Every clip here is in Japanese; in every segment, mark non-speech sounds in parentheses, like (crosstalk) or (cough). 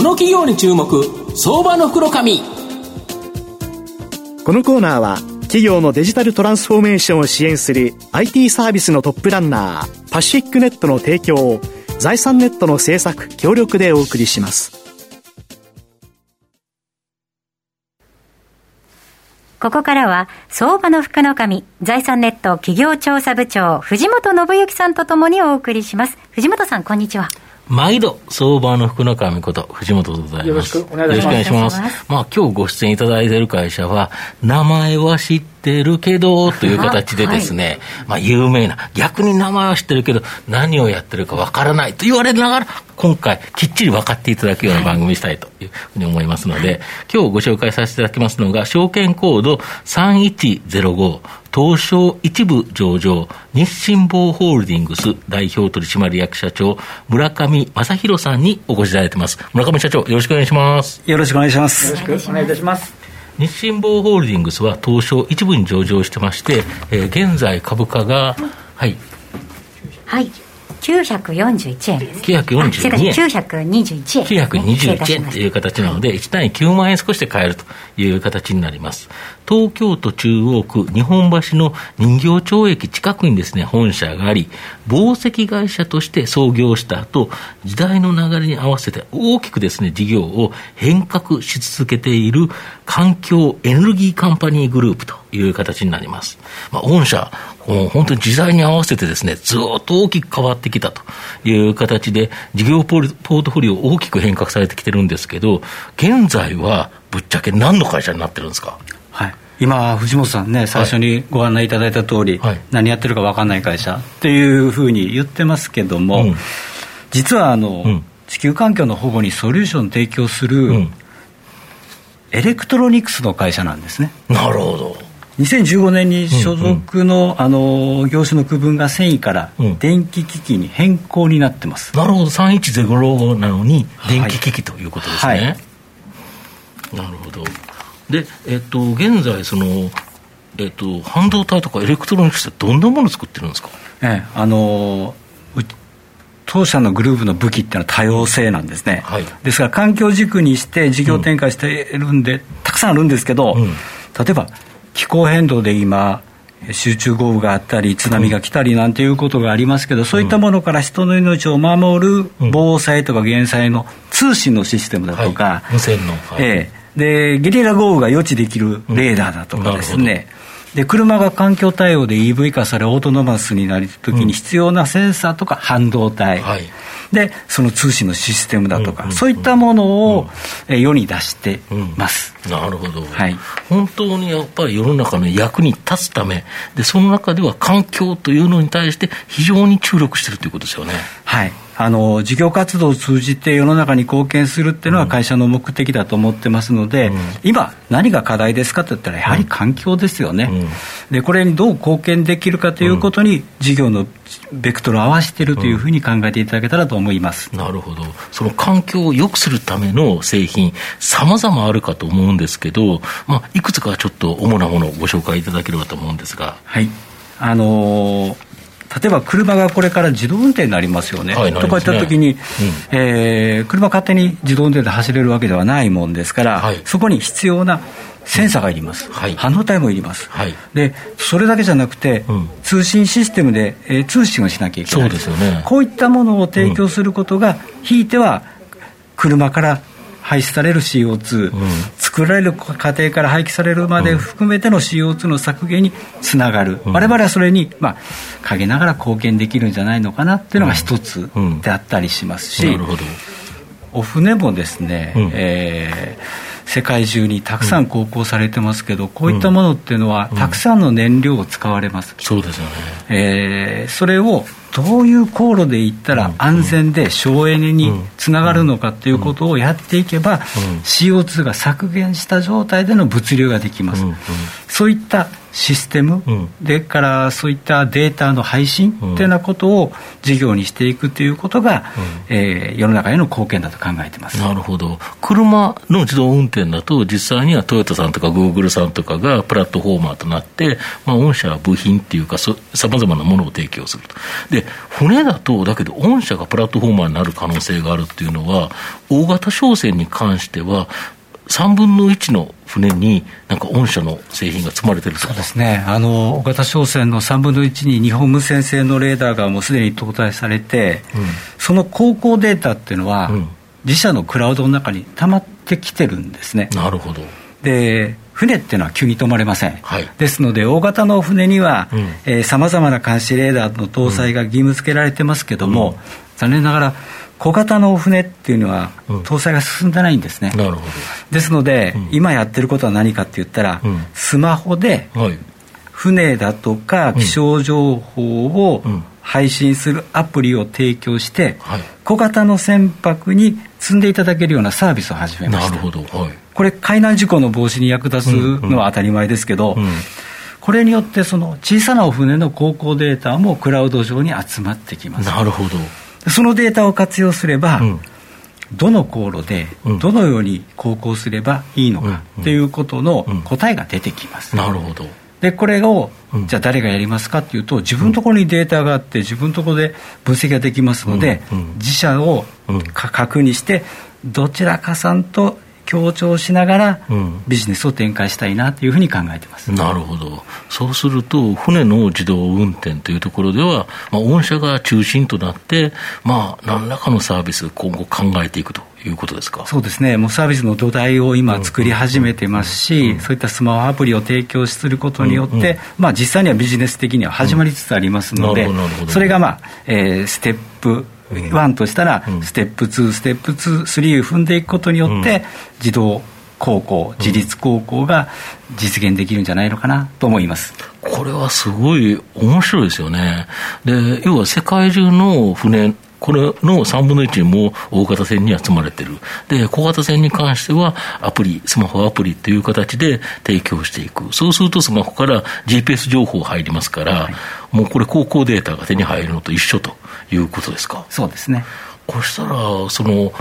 この企業に注目相場の袋紙。このコーナーは企業のデジタルトランスフォーメーションを支援する IT サービスのトップランナーパシフィックネットの提供を財産ネットの制作協力でお送りします。ここからは相場の福の神財産ネット企業調査部長藤本信之さんとともにお送りします。藤本さんこんにちは毎度、相場の福の神こと、藤本でございます。よろしくお願いします。ます。まあ、今日ご出演いただいている会社は、名前は知ってるけど、という形でですね、はい、まあ、有名な、逆に名前は知ってるけど、何をやってるかわからないと言われながら、今回、きっちり分かっていただくような番組にしたいというふうに思いますので、今日ご紹介させていただきますのが、証券コード3105、東証一部上場、日清坊ホールディングス代表取締役社長、村上正弘さんにお越しいただいてます。村上社長、よろしくお願いします。よろしくお願いします。よろしくお願いいたします。日清坊ホールディングスは東証一部に上場してまして、えー、現在株価が、はい。はい。941円です。942円。921円。921円という形なので、1単位9万円少しで買えるという形になります。東京都中央区日本橋の人形町駅近くにですね、本社があり、紡績会社として創業した後、時代の流れに合わせて大きくですね、事業を変革し続けている環境エネルギーカンパニーグループという形になります。まあ、御社、本当に時代に合わせてですね、ずっと大きく変わってきたという形で、事業ポートフォリオ大きく変革されてきてるんですけど、現在はぶっちゃけ何の会社になってるんですか？はい。今、藤本さんね、最初にご案内いただいた通り、はい、何やってるか分かんない会社っていうふうに言ってますけども、うん、実はあの、うん、地球環境の保護にソリューション提供する、うん、エレクトロニクスの会社なんですね。なるほど。2015年に所属のうんうん、あの業種の区分が繊維から電気機器に変更になってます、うん、なるほど。3105なのに電気機器ということですね、はい。はい、なるほど。で、えっと、現在その、えっと、半導体とかエレクトロニクスってどんなものを作ってるんですか、ええ、あの当社のグループの武器っていうのは多様性なんですね、はい、ですから環境軸にして事業展開しているんで、うん、たくさんあるんですけど、うん、例えば気候変動で今、集中豪雨があったり、津波が来たりなんていうことがありますけど、そういったものから人の命を守る防災とか減災の通信のシステムだとか、無線の、ええ。で、ゲリラ豪雨が予知できるレーダーだとかですね、で車が環境対応で EV 化され、オートノマスになるときに必要なセンサーとか半導体、はい。でその通信のシステムだとか、うん。うんうん、そういったものを、うん、世に出してます、うん、なるほど、はい、本当にやっぱり世の中の役に立つためでその中では環境というのに対して非常に注力してるということですよね。はいあの事業活動を通じて世の中に貢献するっていうのは会社の目的だと思ってますので、うん、今、何が課題ですかといったら、やはり環境ですよね、うん、でこれにどう貢献できるかということに、事業のベクトルを合わせているというふうに考えていただけたらと思います、うん、なるほど、その環境を良くするための製品、さまざまあるかと思うんですけど、まあ、いくつかちょっと主なものをご紹介いただければと思うんですが。はい。あのー例えば車がこれから自動運転になりますよね、はい、とか言ったときに、うん、えー、車勝手に自動運転で走れるわけではないもんですから、はい、そこに必要なセンサーがいります、はい、半導体もいります、はい、でそれだけじゃなくて、うん、通信システムで、えー、通信をしなきゃいけない。そうですよ、ね、こういったものを提供することが、ひいては車から排出される CO2、うん、作られる過程から廃棄されるまで含めての CO2 の削減につながる、われわれはそれに、まあ、陰ながら貢献できるんじゃないのかなっていうのが一つであったりしますし、お船もですね、うん、えー、世界中にたくさん航行されてますけど、こういったものっていうのは、たくさんの燃料を使われます。そうですよね、えー、それをどういう航路で行ったら安全で省エネにつながるのかということをやっていけば CO2 が削減した状態での物流ができます。そういったシステム、うん、でからそういったデータの配信っていうようなことを事業にしていくということが、うん、えー、世の中への貢献だと考えてます。なるほど、車の自動運転だと、実際にはトヨタさんとかグーグルさんとかがプラットフォーマーとなって、まあ、御社は部品っていうか、さまざまなものを提供すると。でで、船だと、だけど、御社がプラットフォーマーになる可能性があるっていうのは、大型商船に関しては、3分の1の船に、なんか御社の製品が積まれてるそうです。ね、あの大型商船の3分の1に日本無線製のレーダーがもうすでに搭載されて、うん、その航行データっていうのは、うん、自社のクラウドの中に溜まってきてるんですね。なるほど。で船っていうのは急に止まれません、はい、ですので大型の船にはさまざまな監視レーダーの搭載が義務付けられてますけども、うん、残念ながら小型の船っていうのは搭載が進んでないんですね、うん、なるほど。ですので、うん、今やってることは何かって言ったら、スマホで船だとか気象情報を配信するアプリを提供して、小型の船舶に積んでいただけるようなサービスを始めました。なるほど、はい、これ海難事故の防止に役立つのは当たり前ですけど、うん。うん、これによってその小さなお船の航行データもクラウド上に集まってきます。なるほど。そのデータを活用すれば、うん、どの航路でどのように航行すればいいのかっていうことの答えが出てきます、なるほどでこれを、じゃあ誰がやりますかっていうと自分のところにデータがあって自分のところで分析ができますので、自社を確認してどちらかさんと強調しながら、ビジネスを展開したいなというふうに考えてます、うん、なるほど、そうすると、船の自動運転というところでは、まあ、御社が中心となって、まあ、何らかのサービス、今後考えていくということですか？そうですね、もうサービスの土台を今、作り始めてますし、そういったスマホアプリを提供することによって、うん。うん、まあ、実際にはビジネス的には始まりつつありますので、それが、まあえー、ステップ1としたら、ステップ2、ステップ2、3を踏んでいくことによって、自動高校、自立高校が実現できるんじゃないのかなと思います。これはすごい面白いですよね。で、要は世界中の船これの3分の1も大型船に集まれてる。で、小型船に関してはアプリ、スマホアプリという形で提供していく。そうするとスマホから GPS 情報入りますから、はい、もうこれ航行データが手に入るのと一緒ということですか？そうですね。こうしたら、その、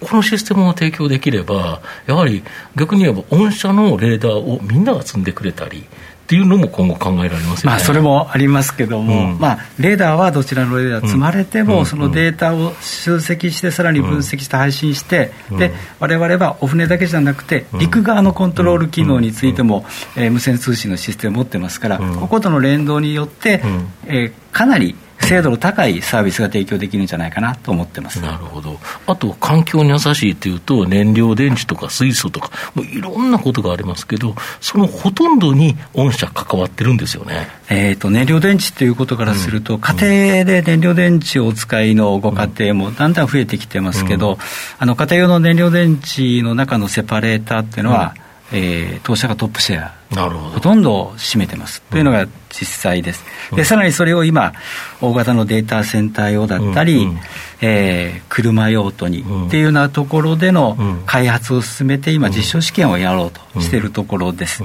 このシステムを提供できれば、やはり逆に言えば、御社のレーダーをみんなが積んでくれたり、っていうのも今後考えられますよね、まあ、それもありますけども、うん、まあ、レーダーはどちらのレーダー積まれても、うん、そのデータを集積して、さらに分析して配信して、うん、で我々はお船だけじゃなくて、陸側のコントロール機能についても、えー、無線通信のシステムを持ってますから、こことの連動によって、えー、かなり精度の高いサービスが提供できるんじゃないかなと思ってます。なるほど、あと環境に優しいというと、燃料電池とか水素とか、もういろんなことがありますけど、そのほとんどに御社、関わってるんですよね、えーと、燃料電池ということからすると、うん、家庭で燃料電池をお使いのご家庭もだんだん増えてきてますけど、うん、あの家庭用の燃料電池の中のセパレーターっていうのは、うんえー、当社がトップシェア、ほど。ほとんど占めてます、というのが実際です、でさらにそれを今、大型のデータセンター用だったり、うんうん、えー、車用途に、っていうようなところでの開発を進めて、今、実証試験をやろうとしているところです。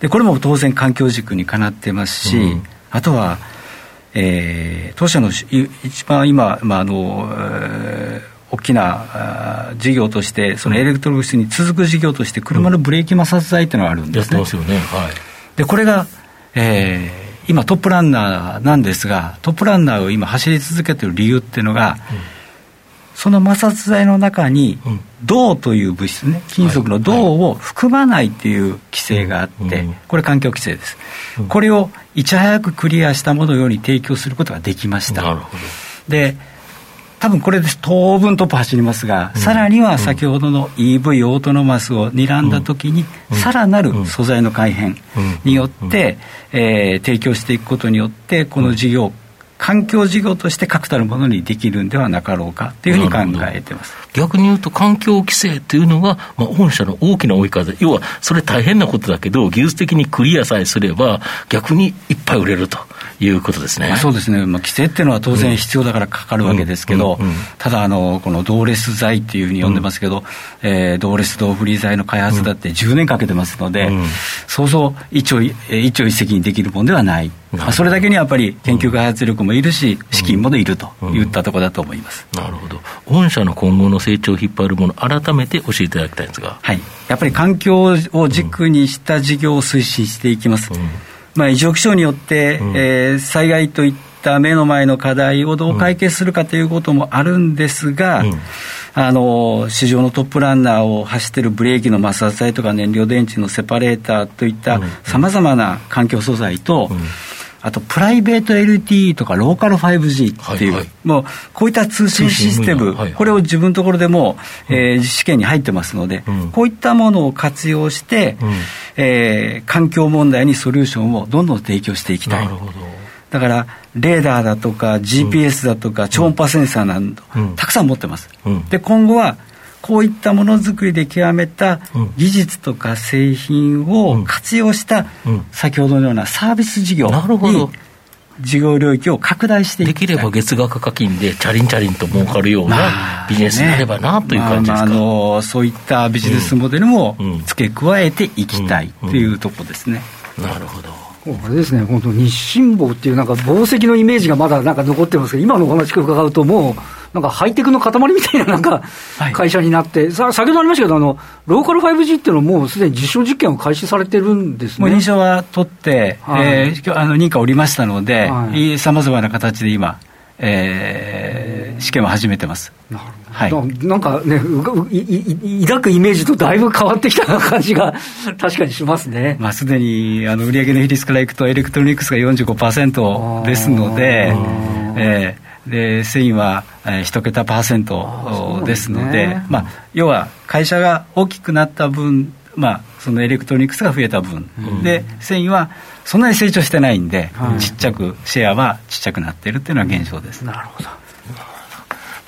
でこれも当然、環境軸にかなってますし、あとは、えー、当社の一番今、まああのえー大きな事業として、そのエレクトロニクスに続く事業として、車のブレーキ摩擦材っていうのがあるんですね。すよね。はい。で、これが、えー、今トップランナーなんですが、トップランナーを今走り続けている理由っていうのが、うん、その摩擦剤の中に、銅という物質ね、金属の銅を含まないっていう規制があって、これ環境規制です。これをいち早くクリアしたものように提供することができました。で、多分これで当分トップ走りますが、うん、さらには先ほどの EV オートノマスを睨んだときに、さらなる素材の改変によって、えー、提供していくことによって、この事業、環境事業として確たるものにできるんではなかろうかというふうに考えてます。逆に言うと、環境規制というのが、まあ、御社の大きな追い風、要はそれ大変なことだけど、技術的にクリアさえすれば、逆にいっぱい売れると。いうことですね、まあ、そうですね、まあ、規制っていうのは当然必要だからかかるわけですけど、ただあの、このドーレス剤っていうふうに呼んでますけど、うん、えー、ドーレスドーフリー剤の開発だって10年かけてますので、うん、そうそう一朝一朝一夕にできるものではない。まあ、それだけにやっぱり研究開発力もいるし、資金もいるといったところだと思います、なるほど、御社の今後の成長を引っ張るもの、改めて教えていただきたいんですが、はい、やっぱり環境を軸にした事業を推進していきます。うんまあ、異常気象によって、うん、えー、災害といった目の前の課題をどう解決するかということもあるんですが、うん、あの市場のトップランナーを走っているブレーキの摩擦材とか燃料電池のセパレーターといったさまざまな環境素材と、うんあとプライベート LTE とかローカル 5G っていう、はいはい、もうこういった通信システム、はいはい、これを自分のところでも、うん、えー、試験に入ってますので、うん、こういったものを活用して、うん、えー、環境問題にソリューションをどんどん提供していきたい。だからレーダーだとか GPS だとか超音波センサーなど、たくさん持ってます。で今後はこういったものづくりで極めた技術とか製品を活用した、先ほどのようなサービス事業に事業領域を拡大していできれば月額課金でチャリンチャリンと儲かるようなビジネスになればなという感じですか、まあ、まあ、あのそういったビジネスモデルも付け加えていきたいというところですね、なるほど。あれですね、本当、日進坊っていう、なんか宝石のイメージがまだなんか残ってますけど、今のお話伺うと、もう、なんかハイテクの塊みたいななんか会社になって、はい、さ先ほどありましたけどあの、ローカル 5G っていうのは、もうすでに実証実験を開始されてるんですね。もう認証は取って、はい、えー、あの認可おりましたので、さまざまな形で今、えー、試験を始めてます。なるほど。はい、なんかね、抱くイメージとだいぶ変わってきた感じが (laughs) 確かにしますね。まあ、すでにあの売上の比率からいくと、エレクトロニクスが45%ですので、えー、で繊維は一桁パーセントですので、ね、まあ、要は会社が大きくなった分、まあ、そのエレクトロニクスが増えた分、うん、で繊維はそんなに成長してないんで、うん、ちっちゃく、シェアはちっちゃくなっているっていうのは現象です。なるほど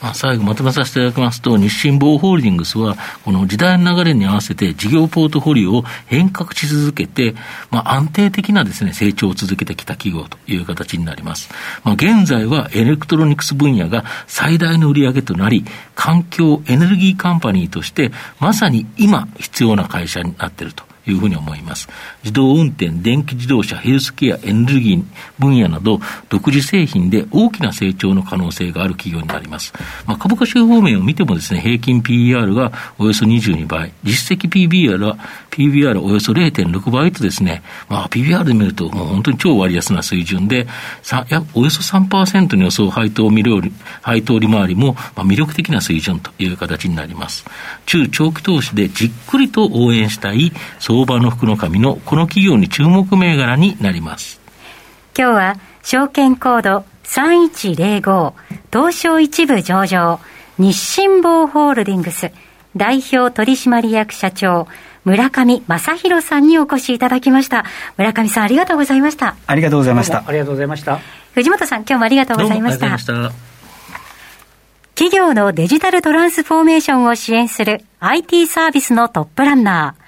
まあ、最後まとめさせていただきますと、日清紡ホールディングスは、この時代の流れに合わせて事業ポートフォリオを変革し続けて、まあ、安定的なですね、成長を続けてきた企業という形になります。まあ、現在はエレクトロニクス分野が最大の売り上げとなり、環境エネルギーカンパニーとして、まさに今必要な会社になっていると。いうふうに思います。自動運転、電気自動車、ヘルスケア、エネルギー分野など、独自製品で大きな成長の可能性がある企業になります。まあ、株価指方面を見てもですね、平均 PER がおよそ22倍、実績 PBR は、PBR およそ0.6倍とですね、まあ、PBR で見るともう本当に超割安な水準で、さやおよそ3%の予想配当利配当利回りも、まあ、魅力的な水準という形になります。中長期投資でじっくりと応援したい相場の福の神のこの企業に注目銘柄になります。今日は証券コード3105東証一部上場日清坊ホールディングス代表取締役社長村上正弘さんにお越しいただきました。村上さんありがとうございました。ありがとうございました。ありがとうございました。藤本さん今日もありがとうございました。企業のデジタルトランスフォーメーションを支援する IT サービスのトップランナー